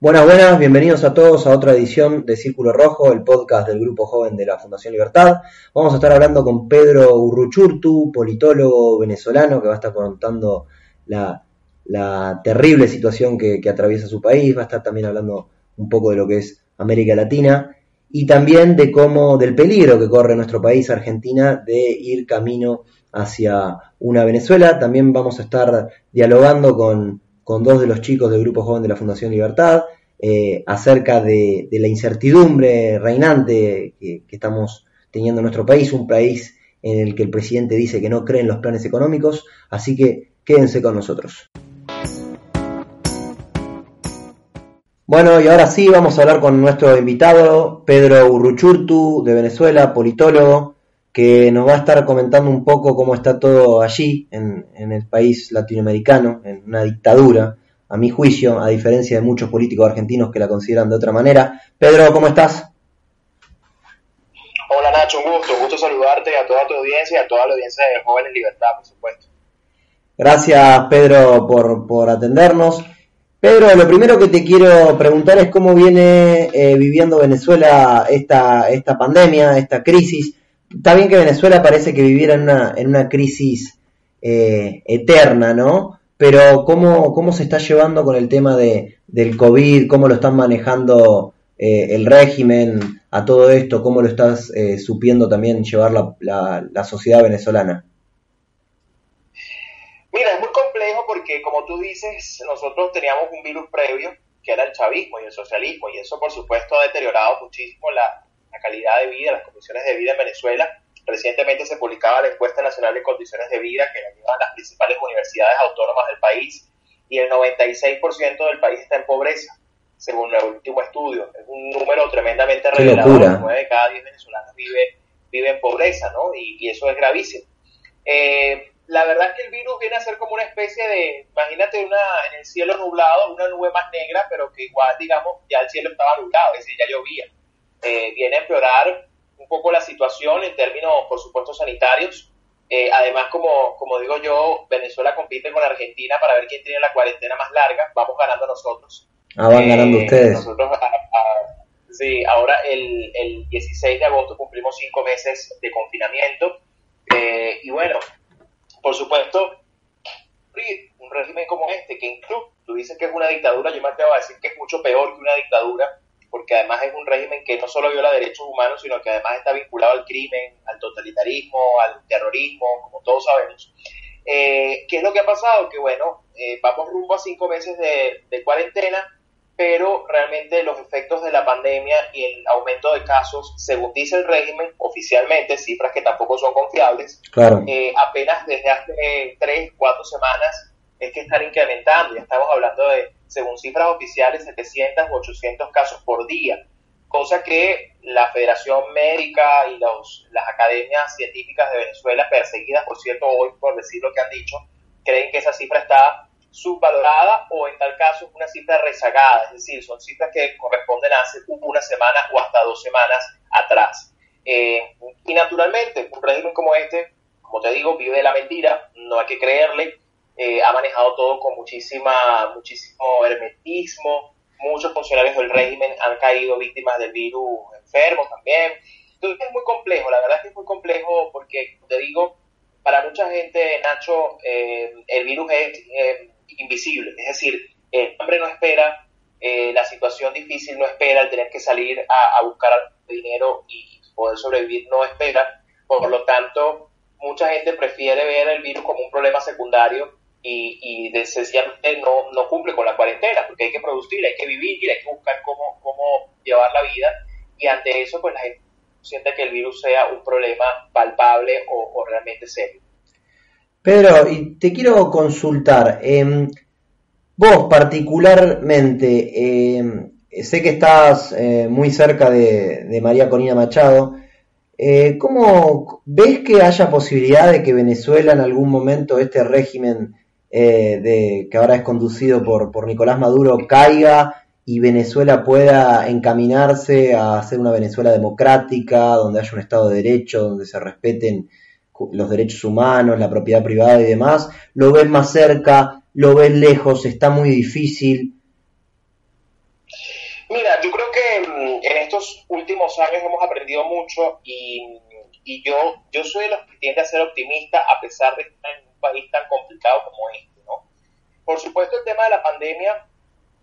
Buenas, buenas, bienvenidos a todos a otra edición de Círculo Rojo, el podcast del Grupo Joven de la Fundación Libertad. Vamos a estar hablando con Pedro Urruchurtu, politólogo venezolano, que va a estar contando la, terrible situación que, que, atraviesa su país, va a estar también hablando un poco de lo que es América Latina y también de cómo, del peligro que corre nuestro país, Argentina, de ir camino hacia una Venezuela. También vamos a estar dialogando con con dos de los chicos del Grupo Joven de la Fundación Libertad, eh, acerca de, la incertidumbre reinante que, que, estamos teniendo en nuestro país, un país en el que el presidente dice que no cree en los planes económicos, así que quédense con nosotros. Bueno, y ahora sí vamos a hablar con nuestro invitado, Pedro Urruchurtu, de Venezuela, politólogo, que nos va a estar comentando un poco cómo está todo allí, en, en, el país latinoamericano, en una dictadura, a mi juicio, a diferencia de muchos políticos argentinos que la consideran de otra manera. Pedro, ¿cómo estás? Hola Nacho, un gusto, un gusto saludarte a toda tu audiencia y a toda la audiencia de Jóvenes Libertad, por supuesto. Gracias Pedro por, por atendernos. Pedro, lo primero que te quiero preguntar es cómo viene eh, viviendo Venezuela esta, esta pandemia, esta crisis está bien que Venezuela parece que viviera en una, en una crisis eh, eterna, ¿no? Pero ¿cómo, ¿cómo se está llevando con el tema de, del COVID? ¿Cómo lo están manejando eh, el régimen a todo esto? ¿Cómo lo estás eh, supiendo también llevar la, la, la, sociedad venezolana? Mira, es muy complejo porque, como tú dices, nosotros teníamos un virus previo, que era el chavismo y el socialismo, y eso, por supuesto, ha deteriorado muchísimo la, la calidad de vida, las condiciones de vida en Venezuela. Recientemente se publicaba la encuesta nacional de condiciones de vida que la llevan las principales universidades autónomas del país y el 96% del país está en pobreza, según el último estudio. Es un número tremendamente revelador. 9 de cada 10 venezolanos vive, vive en pobreza, ¿no? Y, y eso es gravísimo. Eh, la verdad es que el virus viene a ser como una especie de, imagínate una, en el cielo nublado, una nube más negra, pero que igual, digamos, ya el cielo estaba nublado, es decir, ya llovía eh, viene a empeorar un poco la situación en términos, por supuesto, sanitarios. Eh, además, como, como digo yo, Venezuela compite con Argentina para ver quién tiene la cuarentena más larga. Vamos ganando nosotros. Ah, van ganando eh, ustedes. Nosotros, a, a, sí, ahora el, el 16 de agosto cumplimos cinco meses de confinamiento. Eh, y bueno, por supuesto, un régimen como este, que incluso tú dices que es una dictadura, yo me atrevo a decir que es mucho peor que una dictadura, porque además es un régimen que no solo viola derechos humanos, sino que además está vinculado al crimen, al totalitarismo, al terrorismo, como todos sabemos. Eh, ¿Qué es lo que ha pasado? Que bueno, eh, vamos rumbo a cinco meses de, de, cuarentena, pero realmente los efectos de la pandemia y el aumento de casos, según dice el régimen, oficialmente, cifras que tampoco son confiables, claro. eh, apenas desde hace tres, cuatro semanas es que están incrementando, ya estamos hablando de según cifras oficiales, 700 u 800 casos por día, cosa que la Federación Médica y los, las academias científicas de Venezuela, perseguidas, por cierto, hoy por decir lo que han dicho, creen que esa cifra está subvalorada o en tal caso una cifra rezagada, es decir, son cifras que corresponden a hace una semana o hasta dos semanas atrás. Eh, y naturalmente, un régimen como este, como te digo, vive la mentira, no hay que creerle, eh, ha manejado todo con muchísima, muchísimo hermetismo, muchos funcionarios del régimen han caído víctimas del virus enfermos también. Entonces es muy complejo, la verdad es que es muy complejo porque, te digo, para mucha gente, Nacho, eh, el virus es eh, invisible, es decir, el hambre no espera, eh, la situación difícil no espera, el tener que salir a, a buscar dinero y poder sobrevivir no espera, por lo tanto, mucha gente prefiere ver el virus como un problema secundario y, y sencillamente no, no cumple con la cuarentena, porque hay que producir, hay que vivir, hay que buscar cómo, cómo llevar la vida, y ante eso, pues la gente siente que el virus sea un problema palpable o, realmente serio. Pedro, y te quiero consultar, em, vos particularmente, em, sé que estás eh, muy cerca de, María Corina Machado, eh, ¿cómo ves que haya posibilidad de que Venezuela en algún momento este régimen eh, de, que ahora es conducido por, por Nicolás Maduro caiga y Venezuela pueda encaminarse a ser una Venezuela democrática, donde haya un Estado de Derecho, donde se respeten los derechos humanos, la propiedad privada y demás, lo ves más cerca, lo ves lejos, está muy difícil. Mira, yo creo que mm, en estos últimos años hemos aprendido mucho y, yo, yo soy de los que tiende a ser optimista a pesar de estar en país tan complicado como este, ¿no? Por supuesto el tema de la pandemia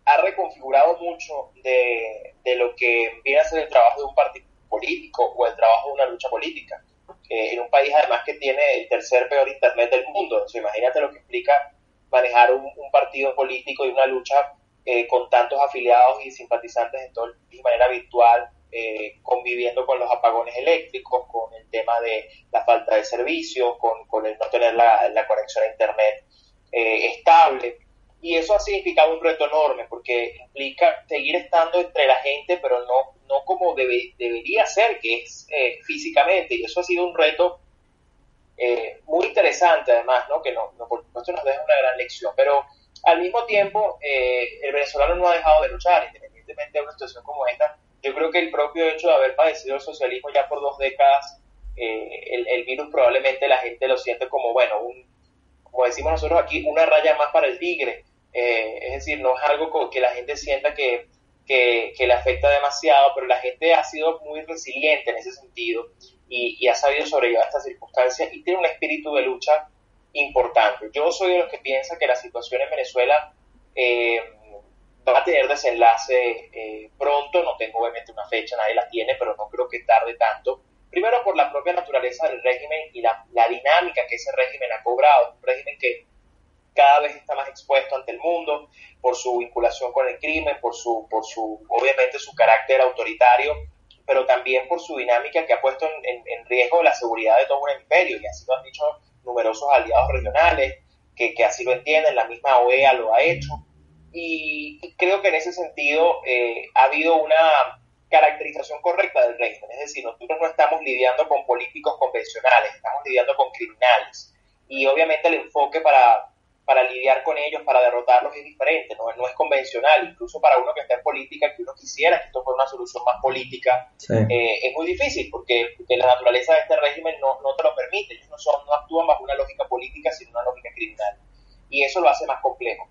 ha reconfigurado mucho de, lo que viene a ser el trabajo de un partido político o el trabajo de una lucha política. en un país además que tiene el tercer peor Internet del mundo. imagínate lo que implica manejar un, partido político y una lucha eh, con tantos afiliados y simpatizantes en todo, de manera virtual, eh, conviviendo con los apagones eléctricos, con el tema de la falta de servicios, con, el no tener la, conexión a Internet eh, estable. Y eso ha significado un reto enorme porque implica seguir estando entre la gente, pero no, no como debería ser, que es eh, físicamente. Y eso ha sido un reto eh, muy interesante además, ¿no? que no, por supuesto nos deja una gran lección. Pero al mismo tiempo, eh, el venezolano no ha dejado de luchar, independientemente de una situación como esta. Yo creo que el propio hecho de haber padecido el socialismo ya por dos décadas, el, el virus probablemente la gente lo siente como, bueno, un, como decimos nosotros aquí, una raya más para el tigre eh, es decir, no es algo que la gente sienta que, le afecta demasiado, pero la gente ha sido muy resiliente en ese sentido y, ha sabido sobrellevar estas circunstancias y tiene un espíritu de lucha importante. Yo soy de los que piensa que la situación en Venezuela eh, va a tener desenlace eh, pronto, no tengo obviamente una fecha, nadie la tiene, pero no creo que tarde tanto. Primero por la propia naturaleza del régimen y la, dinámica que ese régimen ha cobrado, un régimen que cada vez está más expuesto ante el mundo por su vinculación con el crimen, por su, por su, obviamente su carácter autoritario, pero también por su dinámica que ha puesto en, riesgo la seguridad de todo un imperio, y así lo han dicho numerosos aliados regionales, que, así lo entienden, la misma OEA lo ha hecho, y, creo que en ese sentido eh, ha habido una caracterización correcta del régimen, es decir, nosotros no estamos lidiando con políticos convencionales, estamos lidiando con criminales, y obviamente el enfoque para, para lidiar con ellos, para derrotarlos es diferente, no, no es convencional, incluso para uno que está en política, que uno quisiera que esto fuera una solución más política, eh, es muy difícil porque, la naturaleza de este régimen no, no te lo permite, ellos no, son, no actúan bajo una lógica política, sino una lógica criminal, y eso lo hace más complejo.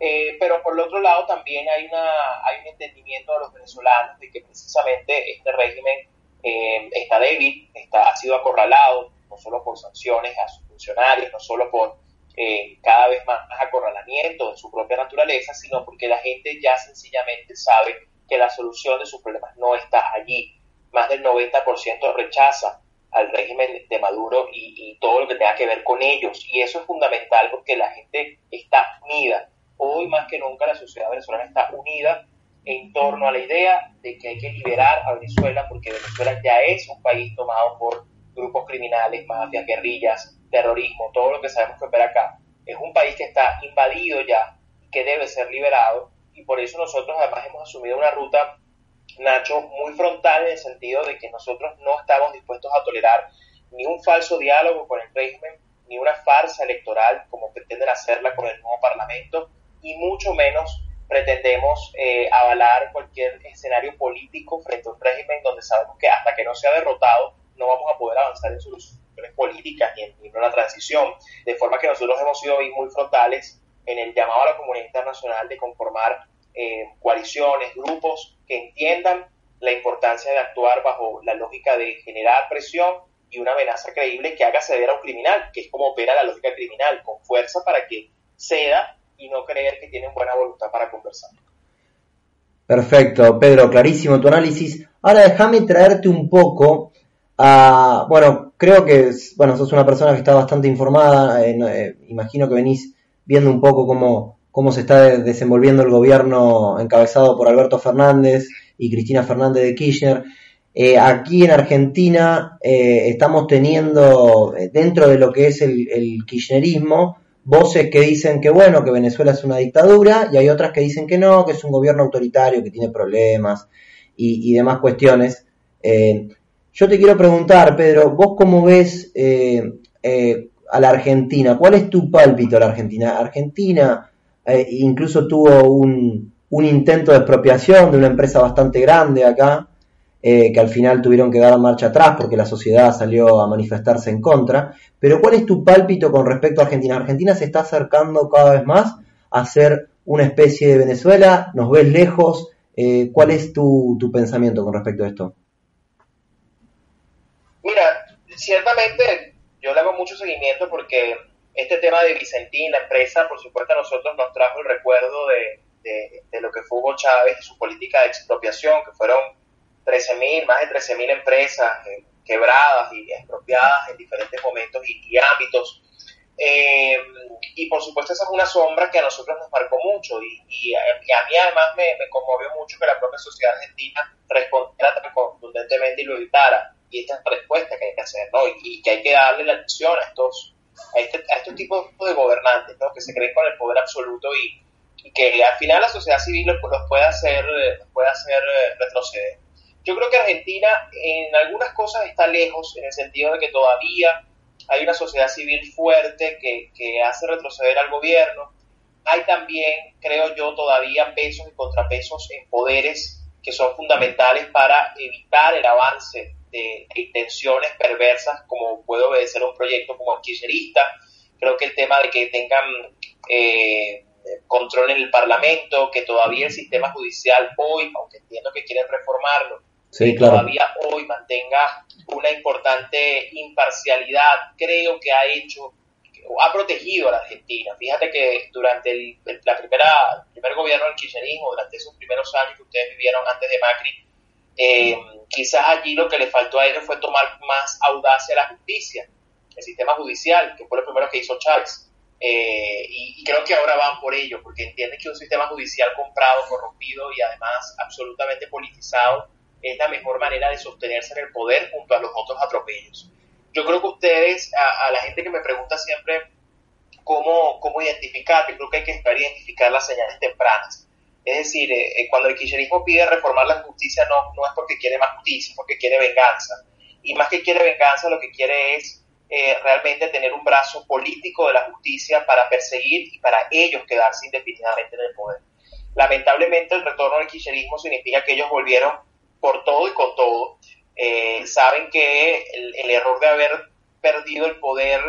Eh, pero por el otro lado también hay, una, hay un entendimiento de los venezolanos de que precisamente este régimen eh, está débil, está, ha sido acorralado, no solo por sanciones a sus funcionarios, no solo por eh, cada vez más, acorralamiento de su propia naturaleza, sino porque la gente ya sencillamente sabe que la solución de sus problemas no está allí. Más del 90% rechaza al régimen de Maduro y, todo lo que tenga que ver con ellos. Y eso es fundamental porque la gente está unida. Hoy más que nunca la sociedad venezolana está unida en torno a la idea de que hay que liberar a Venezuela porque Venezuela ya es un país tomado por grupos criminales, mafias, guerrillas, terrorismo, todo lo que sabemos que opera acá, es un país que está invadido ya, que debe ser liberado, y por eso nosotros además hemos asumido una ruta, Nacho, muy frontal en el sentido de que nosotros no estamos dispuestos a tolerar ni un falso diálogo con el régimen, ni una farsa electoral como pretenden hacerla con el nuevo Parlamento, y mucho menos pretendemos eh, avalar cualquier escenario político frente a un régimen donde sabemos que hasta que no sea derrotado no vamos a poder avanzar en soluciones políticas y en, una transición, de forma que nosotros hemos sido muy frontales en el llamado a la comunidad internacional de conformar eh, coaliciones, grupos que entiendan la importancia de actuar bajo la lógica de generar presión y una amenaza creíble que haga ceder a un criminal, que es como opera la lógica criminal, con fuerza para que ceda y no creer que tienen buena voluntad para conversar. Perfecto, Pedro, clarísimo tu análisis. Ahora déjame traerte un poco a, bueno, creo que, bueno, sos una persona que está bastante informada, eh, imagino que venís viendo un poco cómo, cómo se está desenvolviendo el gobierno encabezado por Alberto Fernández y Cristina Fernández de Kirchner. eh, aquí en Argentina eh, estamos teniendo, dentro de lo que es el, kirchnerismo, voces que dicen que bueno, que Venezuela es una dictadura y hay otras que dicen que no, que es un gobierno autoritario, que tiene problemas y, demás cuestiones. yo te quiero preguntar, Pedro, ¿vos cómo ves a la Argentina? ¿Cuál es tu pálpito a la Argentina? Argentina incluso tuvo un intento de expropiación de una empresa bastante grande acá, eh, que al final tuvieron que dar marcha atrás porque la sociedad salió a manifestarse en contra. Pero ¿cuál es tu pálpito con respecto a Argentina? Argentina se está acercando cada vez más a ser una especie de Venezuela, nos ves lejos. Eh, ¿Cuál es tu, pensamiento con respecto a esto? Mira, ciertamente yo le hago mucho seguimiento porque este tema de Vicentín, la empresa, por supuesto a nosotros nos trajo el recuerdo de, de lo que fue Hugo Chávez y su política de expropiación, que fueron 13.000, más de 13.000 empresas eh, quebradas y expropiadas en diferentes momentos y, ámbitos. Eh, y por supuesto esa es una sombra que a nosotros nos marcó mucho y, a, mí además me, conmovió mucho que la propia sociedad argentina respondiera tan contundentemente y lo evitara. Y esta es la respuesta que hay que hacer, ¿no? Y, que hay que darle la atención a estos, a, este, a estos tipos de gobernantes, ¿no? Que se creen con el poder absoluto y, que al final la sociedad civil los, puede hacer, los puede hacer eh, retroceder. Yo creo que Argentina en algunas cosas está lejos, en el sentido de que todavía hay una sociedad civil fuerte que, hace retroceder al gobierno. Hay también, creo yo, todavía pesos y contrapesos en poderes que son fundamentales para evitar el avance de, intenciones perversas como puede obedecer un proyecto como el kirchnerista. Creo que el tema de que tengan eh, control en el Parlamento, que todavía el sistema judicial hoy, aunque entiendo que quieren reformarlo, sí, todavía hoy mantenga una importante imparcialidad, creo que ha hecho, ha protegido a la Argentina. Fíjate que durante el, la primera, primer gobierno del kirchnerismo, durante esos primeros años que ustedes vivieron antes de Macri, eh, quizás allí lo que le faltó a ellos fue tomar más audacia a la justicia, el sistema judicial, que fue lo primero que hizo Chávez. Eh, y, y, creo que ahora van por ello, porque entienden que un sistema judicial comprado, corrompido y además absolutamente politizado es la mejor manera de sostenerse en el poder junto a los otros atropellos. Yo creo que ustedes, a, la gente que me pregunta siempre cómo, cómo identificar, yo creo que hay que esperar identificar las señales tempranas. Es decir, eh, eh, cuando el kirchnerismo pide reformar la justicia no, no es porque quiere más justicia, porque quiere venganza. Y más que quiere venganza, lo que quiere es eh, realmente tener un brazo político de la justicia para perseguir y para ellos quedarse indefinidamente en el poder. Lamentablemente el retorno del kirchnerismo significa que ellos volvieron por todo y con todo, eh, saben que el, error de haber perdido el poder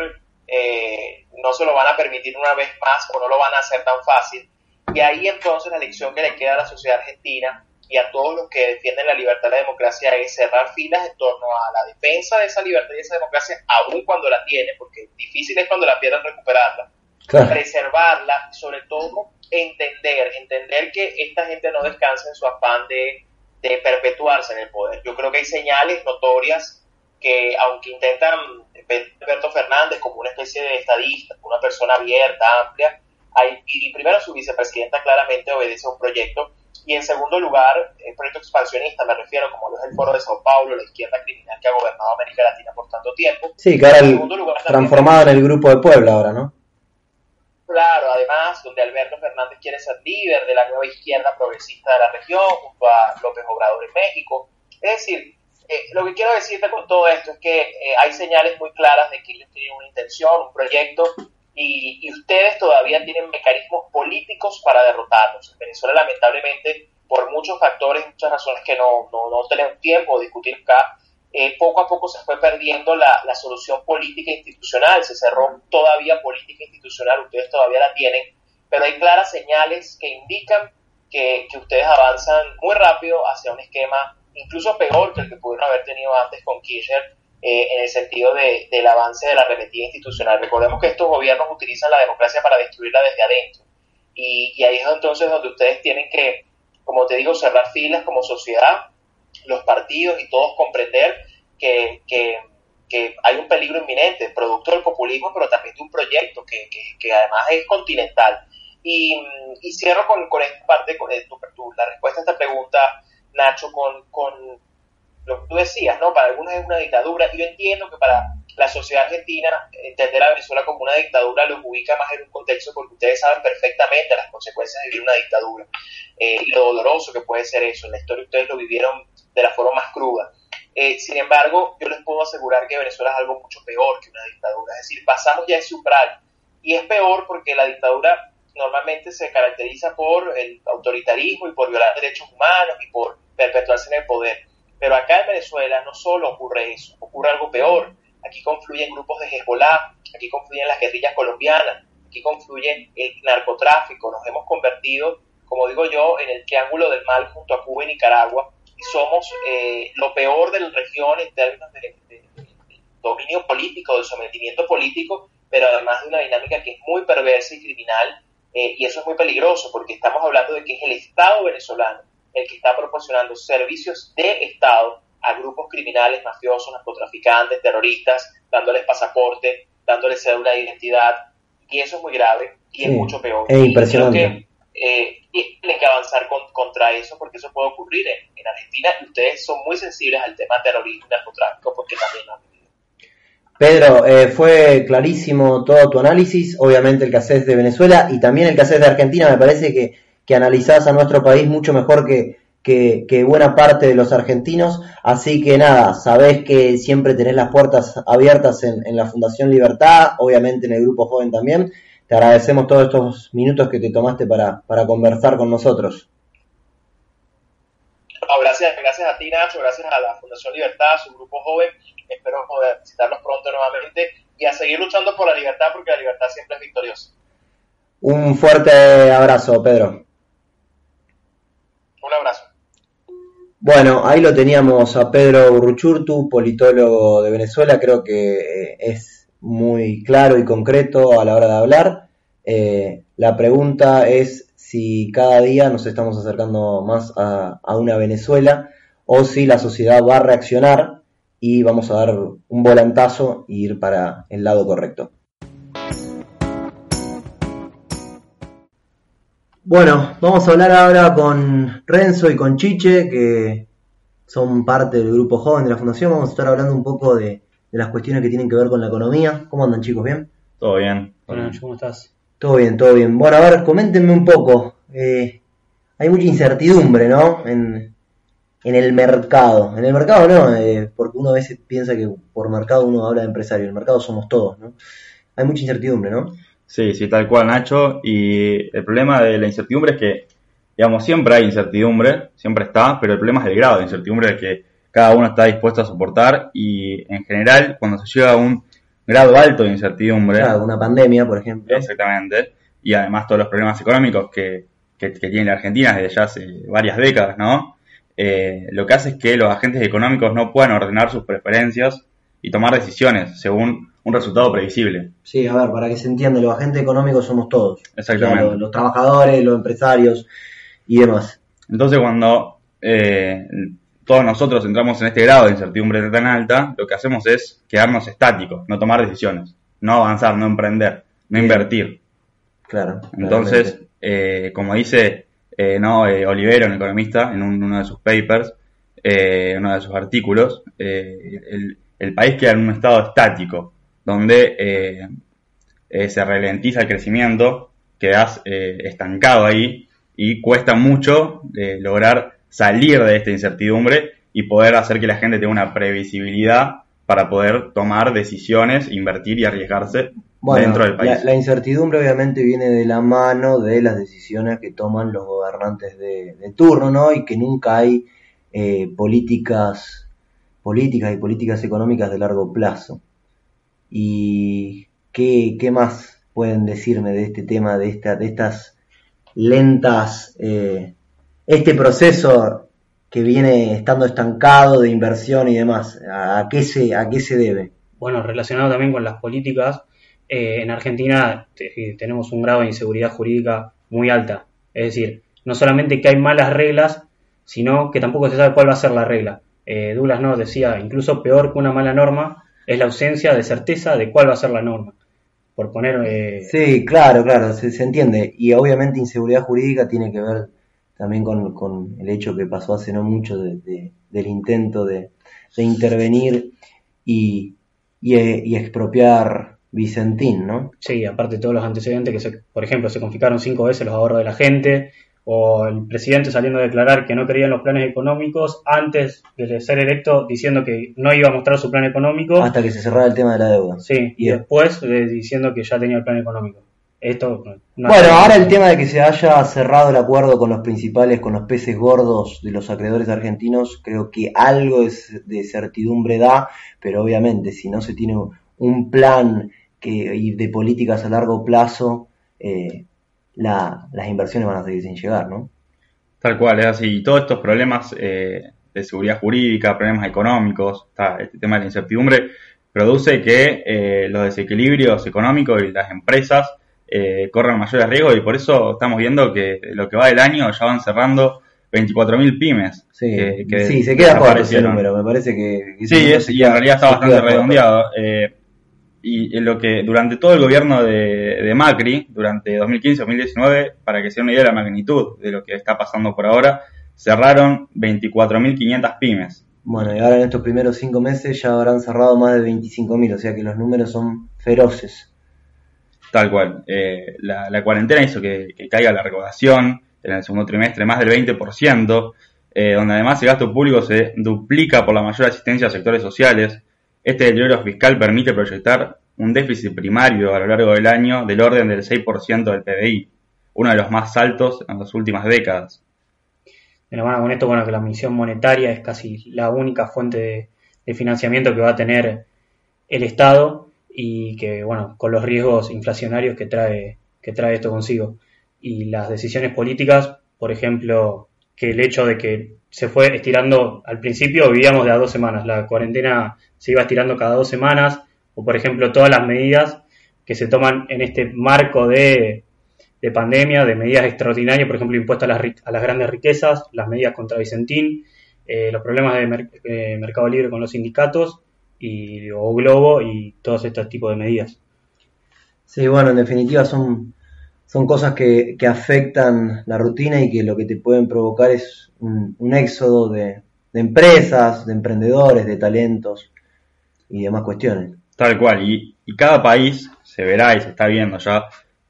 eh, no se lo van a permitir una vez más o no lo van a hacer tan fácil. Y ahí entonces la lección que le queda a la sociedad argentina y a todos los que defienden la libertad y la democracia es cerrar filas en torno a la defensa de esa libertad y esa democracia, aun cuando la tiene, porque difícil es cuando la pierdan recuperarla, preservarla y sobre todo entender, entender que esta gente no descansa en su afán de de perpetuarse en el poder. Yo creo que hay señales notorias que, aunque intentan ver Alberto Fernández como una especie de estadista, una persona abierta, amplia, hay, y primero su vicepresidenta claramente obedece a un proyecto, y en segundo lugar, el proyecto expansionista, me refiero como lo es el Foro de Sao Paulo, la izquierda criminal que ha gobernado América Latina por tanto tiempo. Sí, que ahora transformado en el Grupo de Puebla ahora, ¿no? Claro, donde Alberto Fernández quiere ser líder de la nueva izquierda progresista de la región, junto a López Obrador en México. Es decir, eh, lo que quiero decirte con todo esto es que eh, hay señales muy claras de que ellos tienen una intención, un proyecto, y, ustedes todavía tienen mecanismos políticos para derrotarlos. En Venezuela, lamentablemente, por muchos factores, muchas razones que no, no, no tenemos tiempo de discutir acá, eh, poco a poco se fue perdiendo la, la, solución política institucional, se cerró todavía política institucional, ustedes todavía la tienen, pero hay claras señales que indican que, que ustedes avanzan muy rápido hacia un esquema incluso peor que el que pudieron haber tenido antes con Kirchner, eh, en el sentido de, del avance de la arremetida institucional. Recordemos que estos gobiernos utilizan la democracia para destruirla desde adentro. Y, y ahí es entonces donde ustedes tienen que, como te digo, cerrar filas como sociedad los partidos y todos comprender que, que, hay un peligro inminente, producto del populismo, pero también de un proyecto que, que, además es continental. Y, y cierro con, con, esta parte, con tu, la respuesta a esta pregunta, Nacho, con, con lo que tú decías, ¿no? Para algunos es una dictadura, y yo entiendo que para la sociedad argentina entender a Venezuela como una dictadura los ubica más en un contexto porque ustedes saben perfectamente las consecuencias de vivir una dictadura eh, y lo doloroso que puede ser eso. En la historia ustedes lo vivieron de la forma más cruda. Eh, sin embargo, yo les puedo asegurar que Venezuela es algo mucho peor que una dictadura. Es decir, pasamos ya ese umbral. Y es peor porque la dictadura normalmente se caracteriza por el autoritarismo y por violar derechos humanos y por perpetuarse en el poder. Pero acá en Venezuela no solo ocurre eso, ocurre algo peor. Aquí confluyen grupos de Hezbollah, aquí confluyen las guerrillas colombianas, aquí confluye el narcotráfico. Nos hemos convertido, como digo yo, en el triángulo del mal junto a Cuba y Nicaragua y somos eh, lo peor de la región en términos de, dominio político, de sometimiento político, pero además de una dinámica que es muy perversa y criminal eh, y eso es muy peligroso porque estamos hablando de que es el Estado venezolano el que está proporcionando servicios de Estado a grupos criminales, mafiosos, narcotraficantes, terroristas, dándoles pasaporte, dándoles cédula de identidad. Y eso es muy grave y es mucho peor. Es impresionante. Y que, eh, tienen que avanzar contra eso porque eso puede ocurrir en, Argentina y ustedes son muy sensibles al tema terrorismo y narcotráfico porque también lo han vivido. Pedro, eh, fue clarísimo todo tu análisis, obviamente el que haces de Venezuela y también el que haces de Argentina, me parece que, que analizás a nuestro país mucho mejor que, que, buena parte de los argentinos. Así que nada, sabés que siempre tenés las puertas abiertas en, la Fundación Libertad, obviamente en el Grupo Joven también. Te agradecemos todos estos minutos que te tomaste para, para conversar con nosotros. Gracias, gracias a ti Nacho, gracias a la Fundación Libertad, a su Grupo Joven. Espero poder visitarlos pronto nuevamente y a seguir luchando por la libertad porque la libertad siempre es victoriosa. Un fuerte abrazo, Pedro. Un abrazo. Bueno, ahí lo teníamos a Pedro Urruchurtu, politólogo de Venezuela, creo que eh, es muy claro y concreto a la hora de hablar. Eh, la pregunta es si cada día nos estamos acercando más a, a, una Venezuela o si la sociedad va a reaccionar y vamos a dar un volantazo e ir para el lado correcto. Bueno, vamos a hablar ahora con Renzo y con Chiche, que son parte del grupo joven de la Fundación. Vamos a estar hablando un poco de, las cuestiones que tienen que ver con la economía. ¿Cómo andan chicos? ¿Bien? Todo bien. Hola, ¿cómo estás? Todo bien, todo bien. Bueno, a ver, coméntenme un poco. Eh, hay mucha incertidumbre, ¿no? En, el mercado. En el mercado no, eh, porque uno a veces piensa que por mercado uno habla de empresario. El mercado somos todos, ¿no? Hay mucha incertidumbre, ¿no? Sí, sí, tal cual, Nacho. Y el problema de la incertidumbre es que, digamos, siempre hay incertidumbre, siempre está, pero el problema es el grado de incertidumbre que cada uno está dispuesto a soportar y en general cuando se llega a un grado alto de incertidumbre... Claro, una pandemia, por ejemplo. Exactamente. Y además todos los problemas económicos que, que, tiene la Argentina desde ya hace varias décadas, ¿no? Eh, lo que hace es que los agentes económicos no puedan ordenar sus preferencias y tomar decisiones según un resultado previsible. Sí, a ver, para que se entienda, los agentes económicos somos todos. Exactamente. los, trabajadores, los empresarios y demás. Entonces, cuando eh, todos nosotros entramos en este grado de incertidumbre tan alta, lo que hacemos es quedarnos estáticos, no tomar decisiones, no avanzar, no emprender, no invertir. Claro. Entonces, eh, como dice eh, no, Olivero, un economista, en uno de sus papers, uno de sus artículos, el, el país queda en un estado estático, donde eh, eh, se ralentiza el crecimiento, quedas eh, estancado ahí y cuesta mucho lograr salir de esta incertidumbre y poder hacer que la gente tenga una previsibilidad para poder tomar decisiones, invertir y arriesgarse dentro del país. La, incertidumbre obviamente viene de la mano de las decisiones que toman los gobernantes de, de turno, ¿no? Y que nunca hay políticas políticas y políticas económicas de largo plazo. ¿Y qué, qué más pueden decirme de este tema, de, esta, de estas lentas, eh, este proceso que viene estando estancado de inversión y demás? ¿A, qué, se, a qué se debe? Bueno, relacionado también con las políticas, eh, en Argentina tenemos un grado de inseguridad jurídica muy alta. Es decir, no solamente que hay malas reglas, sino que tampoco se sabe cuál va a ser la regla eh, Douglas no decía, incluso peor que una mala norma es la ausencia de certeza de cuál va a ser la norma. Por poner... Eh, sí, claro, claro, se, entiende. Y obviamente inseguridad jurídica tiene que ver también con, el hecho que pasó hace no mucho del intento de, de intervenir y, y, expropiar Vicentín, ¿no? Sí, aparte de todos los antecedentes que, se, por ejemplo, se confiscaron cinco veces los ahorros de la gente, o el presidente saliendo a declarar que no creía en los planes económicos antes de ser electo diciendo que no iba a mostrar su plan económico. Hasta que se cerrara el tema de la deuda. Sí, y después eh, diciendo que ya tenía el plan económico. Esto, bueno, ahora el tema de que se haya cerrado el acuerdo con los principales, con los peces gordos de los acreedores argentinos, creo que algo de certidumbre da, pero obviamente si no se tiene un plan que, de políticas a largo plazo, eh, las inversiones van a seguir sin llegar, ¿no? Tal cual, es así. Y todos estos problemas eh, de seguridad jurídica, problemas económicos, este tema de la incertidumbre, produce que eh, los desequilibrios económicos y las empresas eh, corran mayores riesgos y por eso estamos viendo que lo que va del año ya van cerrando 24.000 pymes. Sí, sí se queda por ese número, me parece que... sí, y en realidad está bastante redondeado. Eh, y lo que durante todo el gobierno de, Macri, durante 2015-2019, para que se una idea de la magnitud de lo que está pasando por ahora, cerraron 24.500 pymes. Bueno, y ahora en estos primeros cinco meses ya habrán cerrado más de 25.000, o sea que los números son feroces. Tal cual. Eh, la, cuarentena hizo que, caiga la recaudación en el segundo trimestre más del 20%, eh, donde además el gasto público se duplica por la mayor asistencia a sectores sociales, este deterioro fiscal permite proyectar un déficit primario a lo largo del año del orden del 6% del PBI, uno de los más altos en las últimas décadas. Bueno, con esto, bueno, que la emisión monetaria es casi la única fuente de, financiamiento que va a tener el Estado y que, bueno, con los riesgos inflacionarios que trae, que trae esto consigo. Y las decisiones políticas, por ejemplo, que el hecho de que se fue estirando, al principio vivíamos de a dos semanas, la cuarentena se iba estirando cada dos semanas, o por ejemplo todas las medidas que se toman en este marco de, pandemia, de medidas extraordinarias, por ejemplo impuestos a las, a las grandes riquezas, las medidas contra Vicentín, eh, los problemas de eh, Mercado Libre con los sindicatos y, o Globo y todos estos tipos de medidas. Sí, bueno, en definitiva son, son cosas que, que afectan la rutina y que lo que te pueden provocar es un, un éxodo de, de empresas, de emprendedores, de talentos y demás cuestiones. Tal cual, y, cada país se verá y se está viendo ya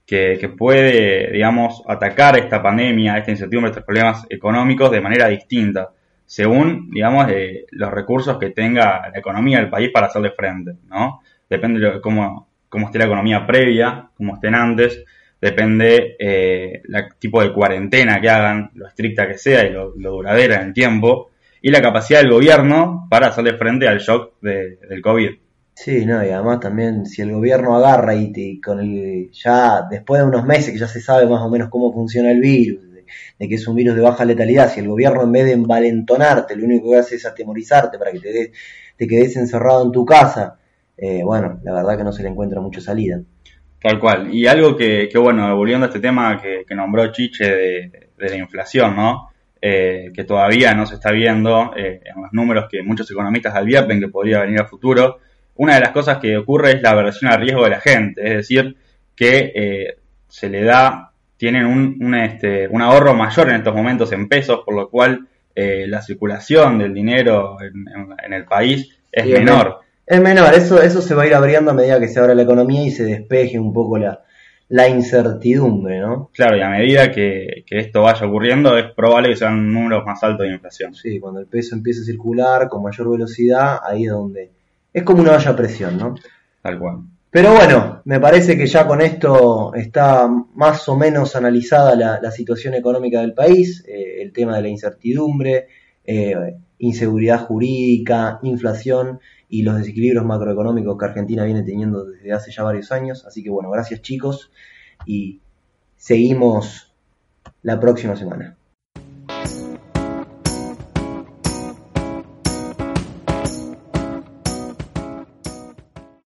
que, puede, digamos, atacar esta pandemia, esta incertidumbre, estos problemas económicos de manera distinta, según, digamos, de los recursos que tenga la economía del país para hacerle frente, ¿no? Depende de cómo, cómo esté la economía previa, cómo estén antes, depende eh, tipo de cuarentena que hagan, lo estricta que sea y lo, duradera en el tiempo, y la capacidad del gobierno para hacerle frente al shock del COVID. Sí, no, y además también si el gobierno agarra y con el ya después de unos meses que ya se sabe más o menos cómo funciona el virus, de, que es un virus de baja letalidad, si el gobierno en vez de envalentonarte, lo único que hace es atemorizarte para que te, te quedes encerrado en tu casa, eh, bueno, la verdad que no se le encuentra mucha salida. Tal cual. Y algo que, bueno, volviendo a este tema que, nombró Chiche de, la inflación, ¿no? Eh, que todavía no se está viendo eh, en los números que muchos economistas advierten que podría venir a futuro. Una de las cosas que ocurre es la aversión al riesgo de la gente, es decir, que se le da, tienen un, este, un, ahorro mayor en estos momentos en pesos, por lo cual la circulación del dinero en, el país es menor. Es menor, eso, eso se va a ir abriendo a medida que se abra la economía y se despeje un poco la, la incertidumbre, ¿no? Claro, y a medida que, esto vaya ocurriendo, es probable que sean números más altos de inflación. Sí, cuando el peso empiece a circular con mayor velocidad, ahí es donde. Es como una olla a presión, ¿no? Tal cual. Pero bueno, me parece que ya con esto está más o menos analizada la, situación económica del país, eh, el tema de la incertidumbre, eh, inseguridad jurídica, inflación y los desequilibrios macroeconómicos que Argentina viene teniendo desde hace ya varios años. Así que bueno, gracias chicos y seguimos la próxima semana.